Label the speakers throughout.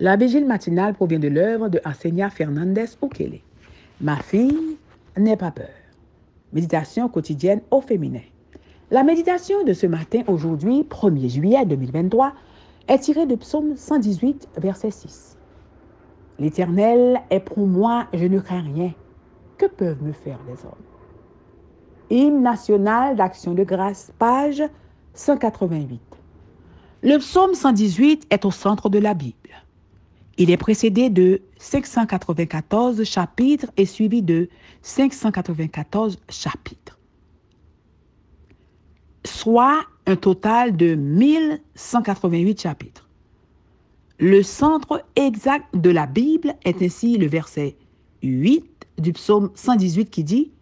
Speaker 1: La vigile matinale provient de l'œuvre de Arsenia Fernandez Okele. Ma fille, n'aie pas peur. Méditation quotidienne au féminin. La méditation de ce matin, aujourd'hui, 1er juillet 2023, est tirée de Psaume 118, verset 6. L'Éternel est pour moi, je ne crains rien. Que peuvent me faire les hommes? Hymne national d'action de grâce, page 188. Le psaume 118 est au centre de la Bible. Il est précédé de 594 chapitres et suivi de 594 chapitres, soit un total de 1188 chapitres. Le centre exact de la Bible est ainsi le verset 8 du psaume 118 qui dit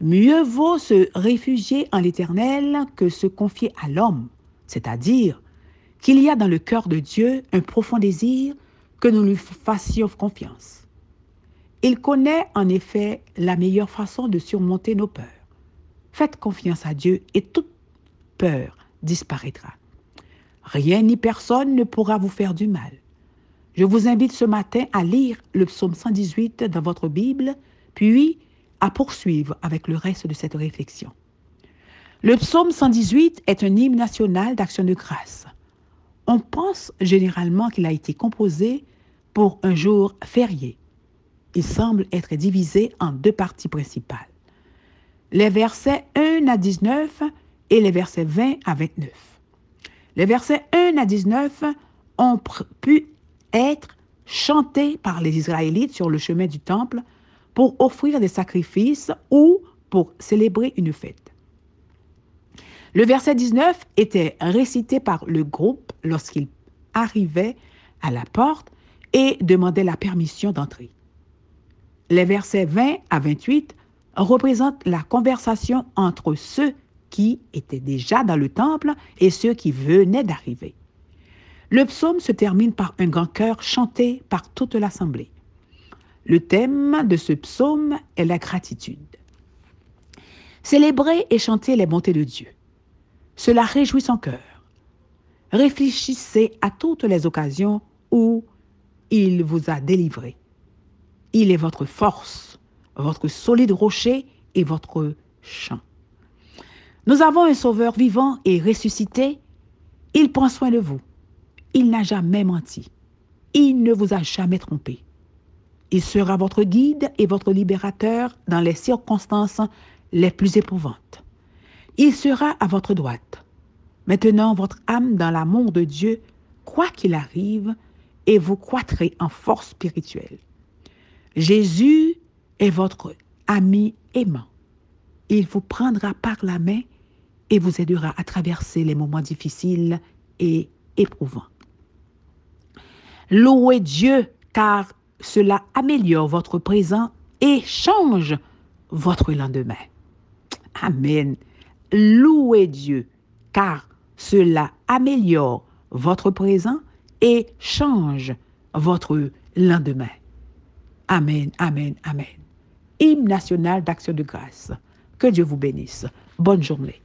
Speaker 1: Mieux vaut se réfugier en l'Éternel que se confier à l'homme, c'est-à-dire qu'il y a dans le cœur de Dieu un profond désir que nous lui fassions confiance. Il connaît en effet la meilleure façon de surmonter nos peurs. Faites confiance à Dieu et toute peur disparaîtra. Rien ni personne ne pourra vous faire du mal. Je vous invite ce matin à lire le psaume 118 dans votre Bible, puis à poursuivre avec le reste de cette réflexion. Le psaume 118 est un hymne national d'action de grâce. On pense généralement qu'il a été composé pour un jour férié. Il semble être divisé en deux parties principales. Les versets 1 à 19 et les versets 20 à 29. Les versets 1 à 19 ont pu être chantés par les Israélites sur le chemin du temple pour offrir des sacrifices ou pour célébrer une fête. Le verset 19 était récité par le groupe lorsqu'il arrivait à la porte et demandait la permission d'entrer. Les versets 20 à 28 représentent la conversation entre ceux qui étaient déjà dans le temple et ceux qui venaient d'arriver. Le psaume se termine par un grand chœur chanté par toute l'assemblée. Le thème de ce psaume est la gratitude. Célébrer et chanter les bontés de Dieu. Cela réjouit son cœur. Réfléchissez à toutes les occasions où il vous a délivré. Il est votre force, votre solide rocher et votre champ. Nous avons un Sauveur vivant et ressuscité. Il prend soin de vous. Il n'a jamais menti. Il ne vous a jamais trompé. Il sera votre guide et votre libérateur dans les circonstances les plus éprouvantes. Il sera à votre droite. Maintenant, votre âme dans l'amour de Dieu, quoi qu'il arrive, et vous croîtrez en force spirituelle. Jésus est votre ami aimant. Il vous prendra par la main et vous aidera à traverser les moments difficiles et éprouvants. Louez Dieu car cela améliore votre présent et change votre lendemain. Amen. Louez Dieu, car cela améliore votre présent et change votre lendemain. Amen, amen, amen. Hymne national d'action de grâce. Que Dieu vous bénisse. Bonne journée.